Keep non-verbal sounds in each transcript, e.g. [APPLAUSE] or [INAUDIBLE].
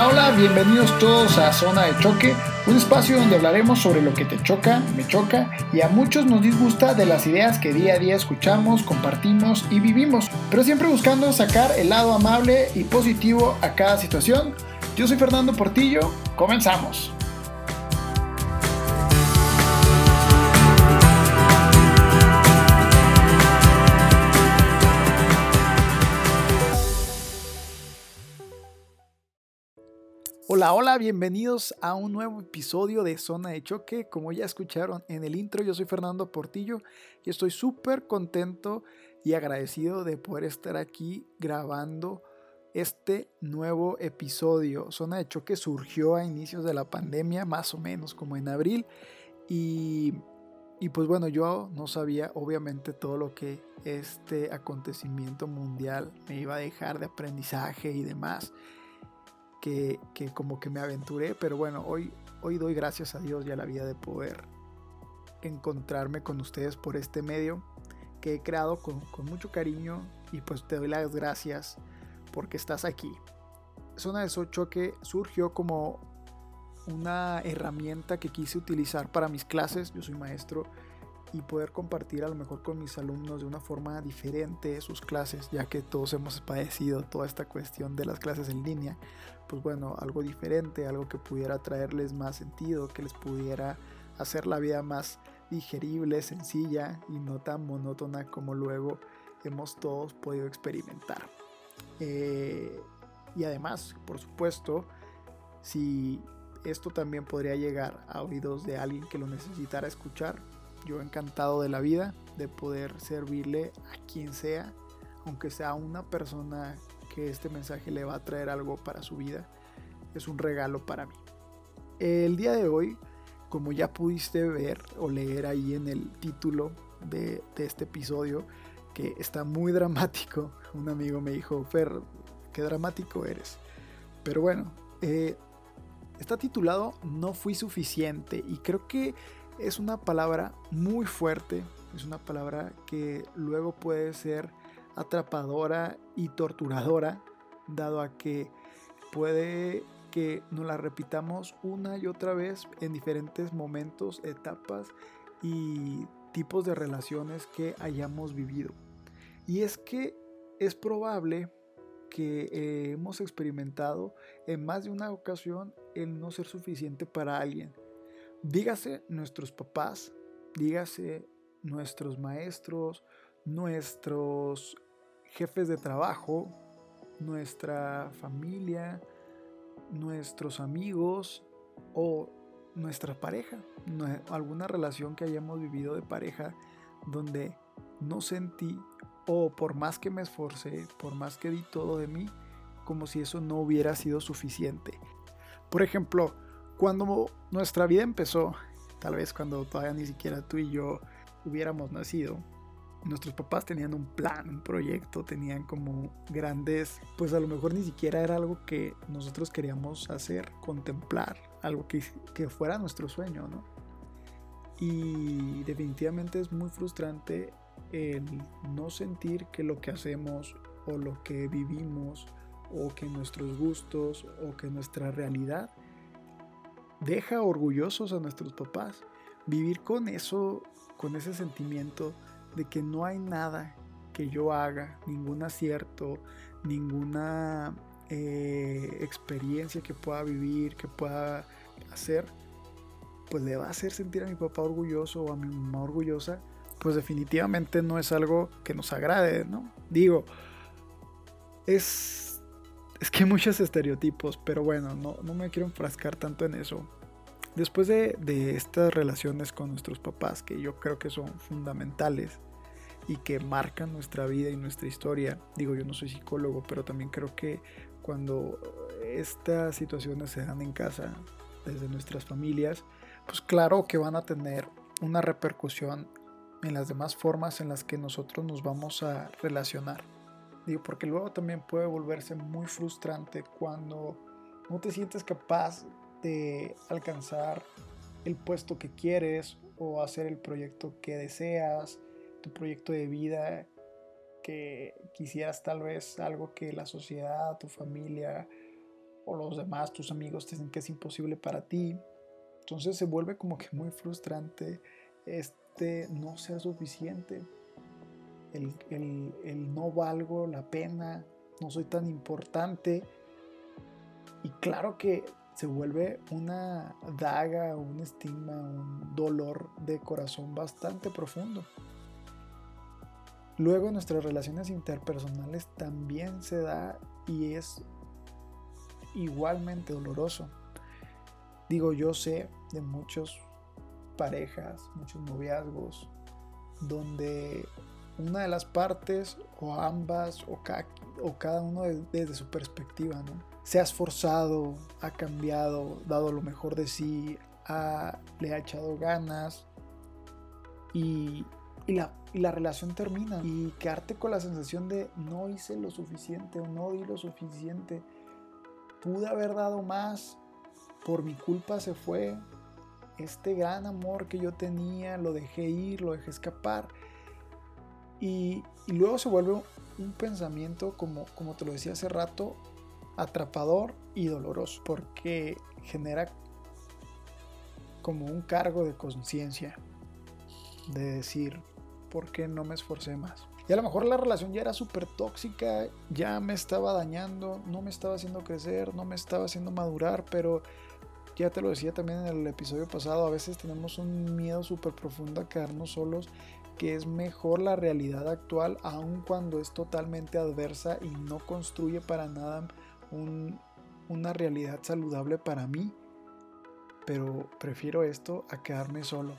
Hola, bienvenidos todos a Zona de Choque, un espacio donde hablaremos sobre lo que te choca, me choca y a muchos nos disgusta de las ideas que día a día escuchamos, compartimos y vivimos, pero siempre buscando sacar el lado amable y positivo a cada situación. Yo soy Fernando Portillo, comenzamos. Hola, hola, bienvenidos a un nuevo episodio de Zona de Choque. Como ya escucharon en el intro, yo soy Fernando Portillo y estoy súper contento y agradecido de poder estar aquí grabando este nuevo episodio. Zona de Choque surgió a inicios de la pandemia, más o menos como en abril. Y, y pues bueno, yo no sabía obviamente todo lo que este acontecimiento mundial me iba a dejar de aprendizaje y demás que, como que me aventuré, pero bueno, hoy, hoy doy gracias a Dios y a la vida de poder encontrarme con ustedes por este medio que he creado con, con mucho cariño y pues te doy las gracias porque estás aquí. Zona de Choque surgió como una herramienta que quise utilizar para mis clases. Yo soy maestro y poder compartir a lo mejor con mis alumnos de una forma diferente sus clases, ya que todos hemos padecido toda esta cuestión de las clases en línea, pues bueno, algo diferente, algo que pudiera traerles más sentido, que les pudiera hacer la vida más digerible, sencilla y no tan monótona como luego hemos todos podido experimentar. Eh, y además, por supuesto, si esto también podría llegar a oídos de alguien que lo necesitara escuchar, yo encantado de la vida de poder servirle a quien sea, aunque sea una persona que este mensaje le va a traer algo para su vida. Es un regalo para mí. El día de hoy, como ya pudiste ver o leer ahí en el título de, este episodio, que está muy [LAUGHS] dramático, un amigo me dijo, Fer, qué dramático eres. Pero bueno, eh, está titulado No fui suficiente y creo que es una palabra muy fuerte, es una palabra que luego puede ser atrapadora y torturadora, dado a que puede que nos la repitamos una y otra vez en diferentes momentos, etapas y tipos de relaciones que hayamos vivido. Y es que es probable que eh, hemos experimentado en más de una ocasión el no ser suficiente para alguien dígase nuestros papás, dígase nuestros maestros, nuestros jefes de trabajo, nuestra familia, nuestros amigos o nuestra pareja, alguna relación que hayamos vivido de pareja donde no sentí o por más que me esforcé, por más que di todo de mí, como si eso no hubiera sido suficiente. Por ejemplo, cuando nuestra vida empezó, tal vez cuando todavía ni siquiera tú y yo hubiéramos nacido, nuestros papás tenían un plan, un proyecto, tenían como grandes, pues a lo mejor ni siquiera era algo que nosotros queríamos hacer, contemplar, algo que, que fuera nuestro sueño, ¿no? Y definitivamente es muy frustrante el no sentir que lo que hacemos o lo que vivimos o que nuestros gustos o que nuestra realidad deja orgullosos a nuestros papás. Vivir con eso, con ese sentimiento de que no hay nada que yo haga, ningún acierto, ninguna eh, experiencia que pueda vivir, que pueda hacer, pues le va a hacer sentir a mi papá orgulloso o a mi mamá orgullosa, pues definitivamente no es algo que nos agrade, ¿no? Digo, es es que hay muchos estereotipos, pero bueno, no, me quiero enfrascar tanto en eso. Después de, de, estas relaciones con nuestros papás, que yo creo que son fundamentales y que marcan nuestra vida y nuestra historia, digo, yo no soy psicólogo, pero también creo que cuando estas situaciones se dan en casa, desde nuestras familias, pues claro que van a tener una repercusión en las demás formas en las que nosotros nos vamos a relacionar. Digo, porque luego también puede volverse muy frustrante cuando no te sientes capaz de alcanzar el puesto que quieres o hacer el proyecto que deseas, tu proyecto de vida que quisieras tal vez algo que la sociedad, tu familia o los demás, tus amigos, te dicen que es imposible para ti. Entonces se vuelve como que muy frustrante este no ser suficiente, el, el no valgo la pena, no soy tan importante. Y claro que se vuelve una daga, un estigma, un dolor de corazón bastante profundo. Luego en nuestras relaciones interpersonales también se da y es igualmente doloroso. Digo, yo sé de muchos parejas, muchos noviazgos, donde una de las partes o ambas o, cada uno desde su perspectiva, ¿no? Se ha esforzado, ha cambiado, dado lo mejor de sí, le ha echado ganas y, la, y la relación termina. Y quedarte con la sensación de no hice lo suficiente o no di lo suficiente pude haber dado más, por mi culpa se fue. Este gran amor que yo tenía, lo dejé ir, lo dejé escapar. Y, luego se vuelve un pensamiento, como, como te lo decía hace rato, atrapador y doloroso, porque genera como un cargo de conciencia, de decir, ¿por qué no me esforcé más? Y a lo mejor la relación ya era súper tóxica, ya me estaba dañando, no me estaba haciendo crecer, no me estaba haciendo madurar, pero ya te lo decía también en el episodio pasado, a veces tenemos un miedo súper profundo a quedarnos solos, que es mejor la realidad actual, aun cuando es totalmente adversa y no construye para nada una realidad saludable para mí. Pero prefiero esto a quedarme solo.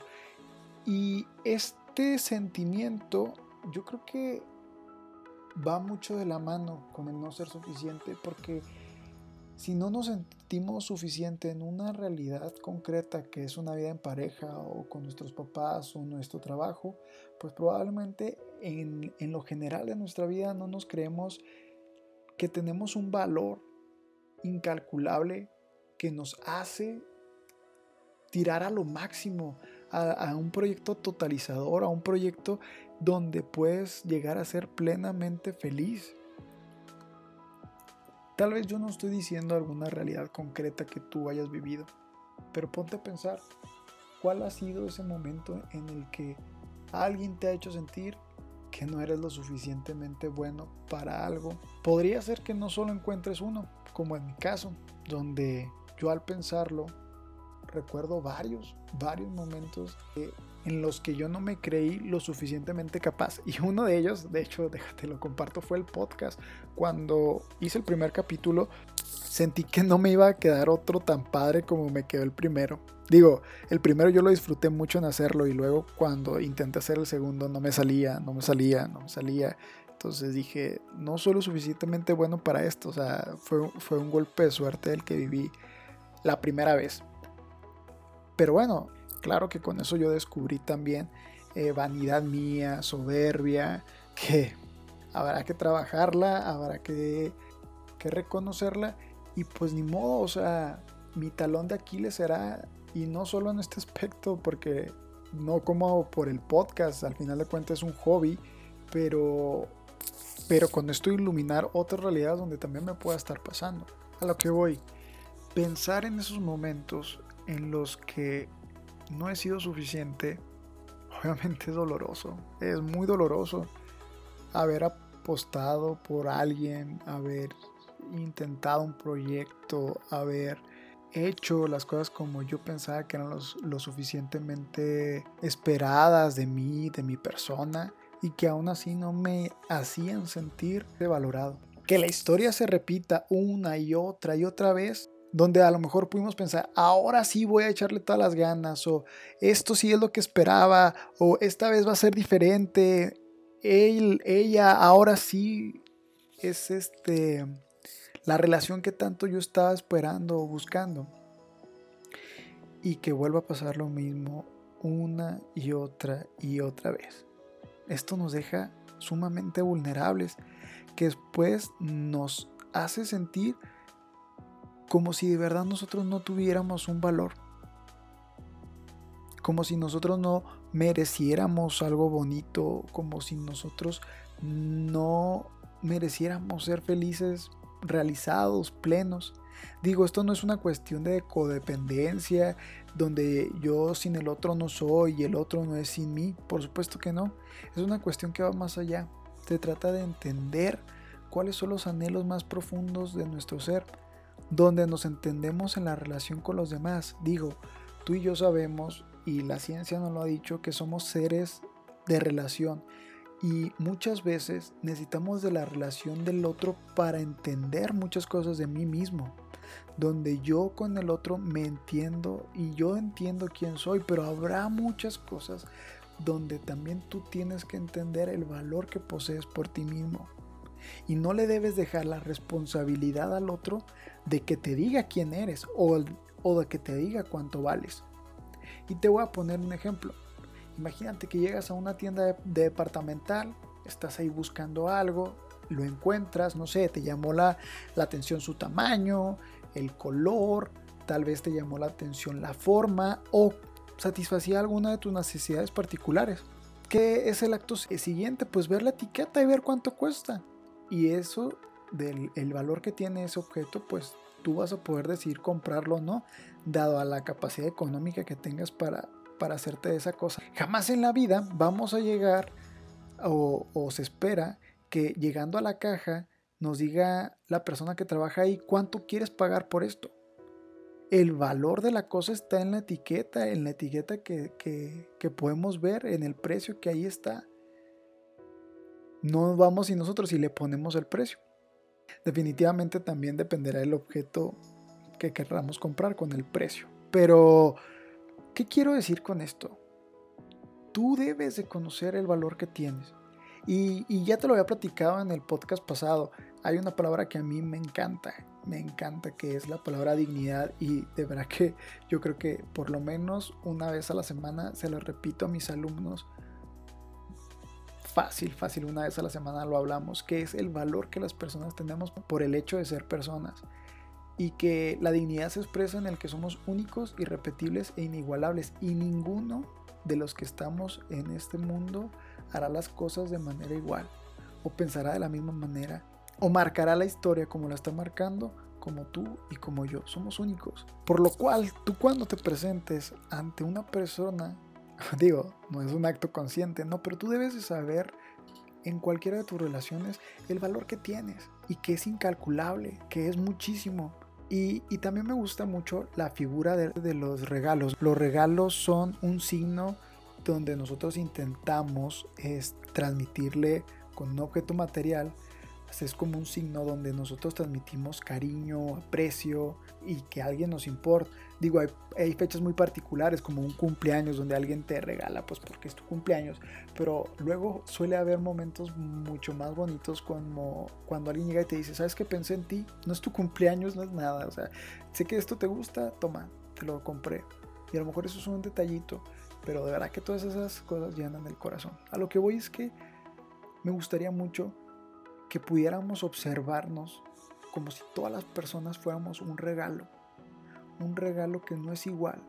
Y este sentimiento yo creo que va mucho de la mano con el no ser suficiente porque si no nos sentimos suficiente en una realidad concreta que es una vida en pareja o con nuestros papás o nuestro trabajo, pues probablemente en, en lo general de nuestra vida no nos creemos que tenemos un valor incalculable que nos hace tirar a lo máximo, a, un proyecto totalizador, a un proyecto donde puedes llegar a ser plenamente feliz. Tal vez yo no estoy diciendo alguna realidad concreta que tú hayas vivido, pero ponte a pensar cuál ha sido ese momento en el que alguien te ha hecho sentir que no eres lo suficientemente bueno para algo. Podría ser que no solo encuentres uno, como en mi caso, donde yo al pensarlo recuerdo varios, varios momentos en los que yo no me creí lo suficientemente capaz. Y uno de ellos, de hecho, [LAUGHS] déjate lo comparto, fue el podcast. Cuando hice el primer capítulo, sentí que no me iba a quedar otro tan padre como me quedó el primero. Digo, el primero yo lo disfruté mucho en hacerlo y luego cuando intenté hacer el segundo no me salía, no me salía, no me salía. Entonces dije, no soy lo suficientemente bueno para esto. O sea, fue, fue un golpe de suerte el que viví la primera vez. Pero bueno, claro que con eso yo descubrí también eh, vanidad mía, soberbia, que habrá que trabajarla, habrá que, que reconocerla y pues ni modo, o sea, mi talón de Aquiles será, y no solo en este aspecto, porque no como por el podcast, al final de cuentas es un hobby, pero, pero con esto iluminar otras realidades donde también me pueda estar pasando. A lo que voy, pensar en esos momentos en los que no he sido suficiente, obviamente es doloroso. Es muy doloroso haber apostado por alguien, haber intentado un proyecto, haber hecho las cosas como yo pensaba que eran lo suficientemente esperadas de mí, de mi persona, y que aún así no me hacían sentir valorado. Que la historia se repita una y otra y otra vez donde a lo mejor pudimos pensar, ahora sí voy a echarle todas las ganas, o esto sí es lo que esperaba, o esta vez va a ser diferente, Él, ella ahora sí es este la relación que tanto yo estaba esperando o buscando. Y que vuelva a pasar lo mismo una y otra y otra vez. Esto nos deja sumamente vulnerables, que después nos hace sentir como si de verdad nosotros no tuviéramos un valor, como si nosotros no mereciéramos algo bonito, como si nosotros no mereciéramos ser felices, realizados, plenos. Digo, esto no es una cuestión de codependencia, donde yo sin el otro no soy y el otro no es sin mí. Por supuesto que no. Es una cuestión que va más allá. Se trata de entender cuáles son los anhelos más profundos de nuestro ser, donde nos entendemos en la relación con los demás. Digo, tú y yo sabemos, y la ciencia nos lo ha dicho, que somos seres de relación. Y muchas veces necesitamos de la relación del otro para entender muchas cosas de mí mismo. Donde yo con el otro me entiendo y yo entiendo quién soy, pero habrá muchas cosas donde también tú tienes que entender el valor que posees por ti mismo. Y no le debes dejar la responsabilidad al otro de que te diga quién eres o, de que te diga cuánto vales. Y te voy a poner un ejemplo. Imagínate que llegas a una tienda departamental, estás ahí buscando algo, lo encuentras, no sé, te llamó la, la atención su tamaño, el color, tal vez te llamó la atención la forma o satisfacía alguna de tus necesidades particulares. ¿Qué es el acto siguiente? Pues ver la etiqueta y ver cuánto cuesta. Y eso, del el valor que tiene ese objeto, pues tú vas a poder decidir comprarlo o no, dado a la capacidad económica que tengas para, para hacerte esa cosa. Jamás en la vida vamos a llegar o, se espera que llegando a la caja nos diga la persona que trabaja ahí cuánto quieres pagar por esto. El valor de la cosa está en la etiqueta, en la etiqueta que, que, podemos ver, en el precio que ahí está. No vamos y nosotros si le ponemos el precio. Definitivamente también dependerá del objeto que querramos comprar con el precio. Pero ¿Qué quiero decir con esto? Tú debes de conocer el valor que tienes. Y, ya te lo había platicado en el podcast pasado. Hay una palabra que a mí me encanta, me encanta, que es la palabra dignidad. Y de verdad que yo creo que por lo menos una vez a la semana se lo repito a mis alumnos. Fácil, fácil, una vez a la semana lo hablamos, que es el valor que las personas tenemos por el hecho de ser personas y que la dignidad se expresa en el que somos únicos, irrepetibles e inigualables. Y ninguno de los que estamos en este mundo hará las cosas de manera igual o pensará de la misma manera o marcará la historia como la está marcando como tú y como yo. Somos únicos. Por lo cual tú cuando te presentes ante una persona [LAUGHS] digo no es un acto consciente no pero tú debes de saber en cualquiera de tus relaciones el valor que tienes y que es incalculable que es muchísimo y, también me gusta mucho la figura de, los regalos. Los regalos son un signo donde nosotros intentamos es, transmitirle con un objeto material es como un signo donde nosotros transmitimos cariño, aprecio y que alguien nos importa. Digo, hay, fechas muy particulares como un cumpleaños donde alguien te regala pues porque es tu cumpleaños, pero luego suele haber momentos mucho más bonitos como cuando alguien llega y te dice, ¿sabes que pensé en ti? No es tu cumpleaños, no es nada, o sea, sé que esto te gusta, toma, te lo compré. Y a lo mejor eso es un detallito, pero de verdad que todas esas cosas llenan el corazón. A lo que voy es que me gustaría mucho que pudiéramos observarnos como si todas las personas fuéramos un regalo, un regalo que no es igual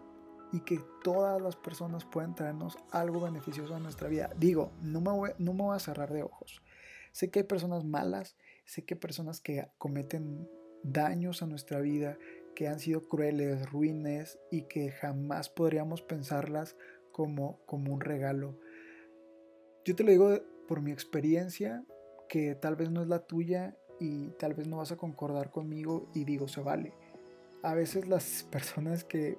y que todas las personas pueden traernos algo beneficioso a nuestra vida. Digo, no me, voy, no me voy a cerrar de ojos. Sé que hay personas malas, sé que hay personas que cometen daños a nuestra vida, que han sido crueles, ruines y que jamás podríamos pensarlas como, como un regalo. Yo te lo digo por mi experiencia, que tal vez no es la tuya y tal vez no vas a concordar conmigo y digo, se vale. A veces las [LAUGHS] personas que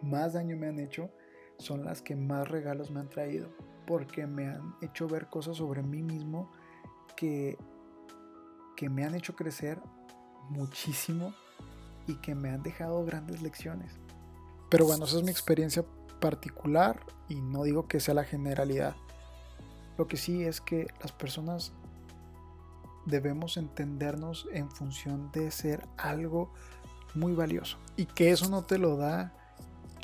más daño me han hecho son las que más regalos me han traído, porque me han hecho ver cosas sobre mí mismo que, que me han hecho crecer muchísimo y que me han dejado grandes lecciones. Pero bueno, esa es mi experiencia particular y no digo que sea la generalidad. Lo que sí es que las personas debemos entendernos en función de ser algo muy valioso. Y que eso no te lo da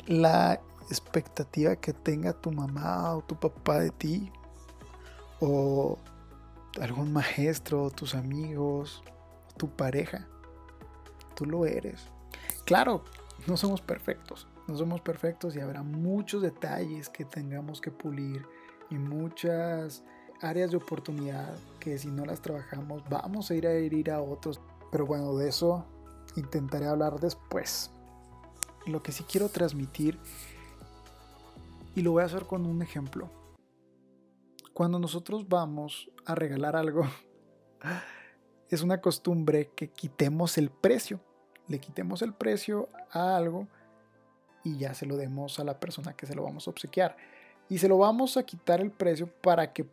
la expectativa que tenga tu mamá o tu papá de ti. O algún maestro, tus amigos, tu pareja. Tú lo eres. Claro, no somos perfectos. No somos perfectos y habrá muchos detalles que tengamos que pulir y muchas áreas de oportunidad que si no las trabajamos vamos a ir a herir a otros. Pero bueno, de eso intentaré hablar después. Lo que sí quiero transmitir, y lo voy a hacer con un ejemplo. Cuando nosotros vamos a regalar algo, [LAUGHS] es una costumbre que quitemos el precio. Le quitemos el precio a algo y ya se lo demos a la persona que se lo vamos a obsequiar. Y se lo vamos a quitar el precio para que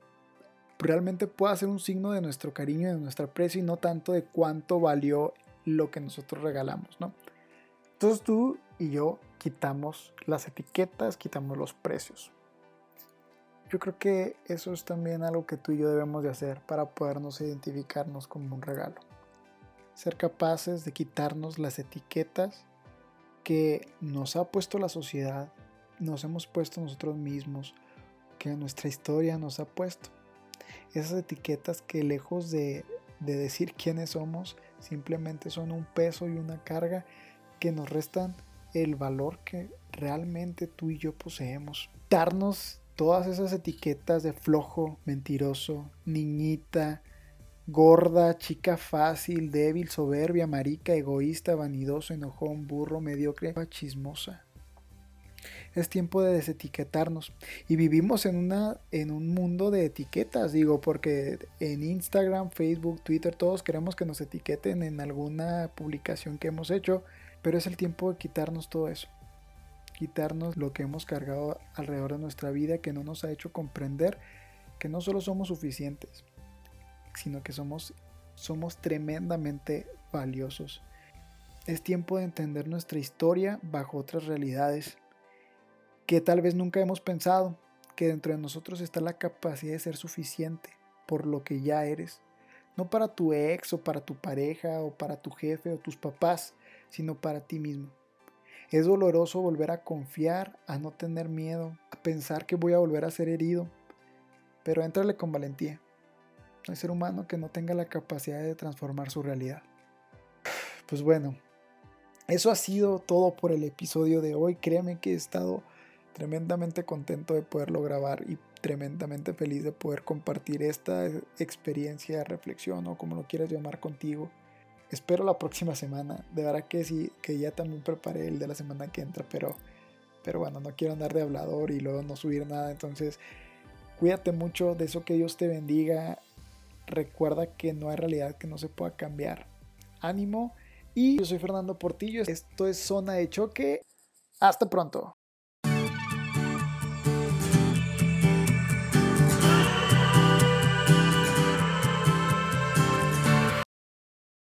realmente pueda ser un signo de nuestro cariño de nuestro aprecio y no tanto de cuánto valió lo que nosotros regalamos, ¿no? Entonces tú y yo quitamos las etiquetas, quitamos los precios. Yo creo que eso es también algo que tú y yo debemos de hacer para podernos identificarnos como un regalo. Ser capaces de quitarnos las etiquetas que nos ha puesto la sociedad, nos hemos puesto nosotros mismos, que nuestra historia nos ha puesto. Esas etiquetas que lejos de, de decir quiénes somos, simplemente son un peso y una carga que nos restan el valor que realmente tú y yo poseemos. Darnos todas esas etiquetas de flojo, mentiroso, niñita, gorda, chica fácil, débil, soberbia, marica, egoísta, vanidoso, enojón, burro, mediocre, chismosa. Es tiempo de desetiquetarnos. Y vivimos en, una, en un mundo de etiquetas, digo, porque en Instagram, Facebook, Twitter, todos queremos que nos etiqueten en alguna publicación que hemos hecho, pero es el tiempo de quitarnos todo eso, quitarnos lo que hemos cargado alrededor de nuestra vida que no nos ha hecho comprender que no solo somos suficientes, sino que somos, somos tremendamente valiosos. Es tiempo de entender nuestra historia bajo otras realidades que tal vez nunca hemos pensado, que dentro de nosotros está la capacidad de ser suficiente por lo que ya eres, no para tu ex o para tu pareja o para tu jefe o tus papás, sino para ti mismo. Es doloroso volver a confiar, a no tener miedo, a pensar que voy a volver a ser herido, pero entrale con valentía. No hay ser humano que no tenga la capacidad de transformar su realidad. Pues bueno, eso ha sido todo por el episodio de hoy. Créeme que he estado tremendamente contento de poderlo grabar y tremendamente feliz de poder compartir esta experiencia reflexión o como lo quieras llamar contigo. Espero la próxima semana. De verdad que sí, que ya también preparé el de la semana que entra, pero, pero bueno, no quiero andar de hablador y luego no subir nada. Entonces, cuídate mucho de eso que Dios te bendiga recuerda que no hay realidad que no se pueda cambiar. Ánimo y yo soy Fernando Portillo, esto es Zona de Choque. Hasta pronto.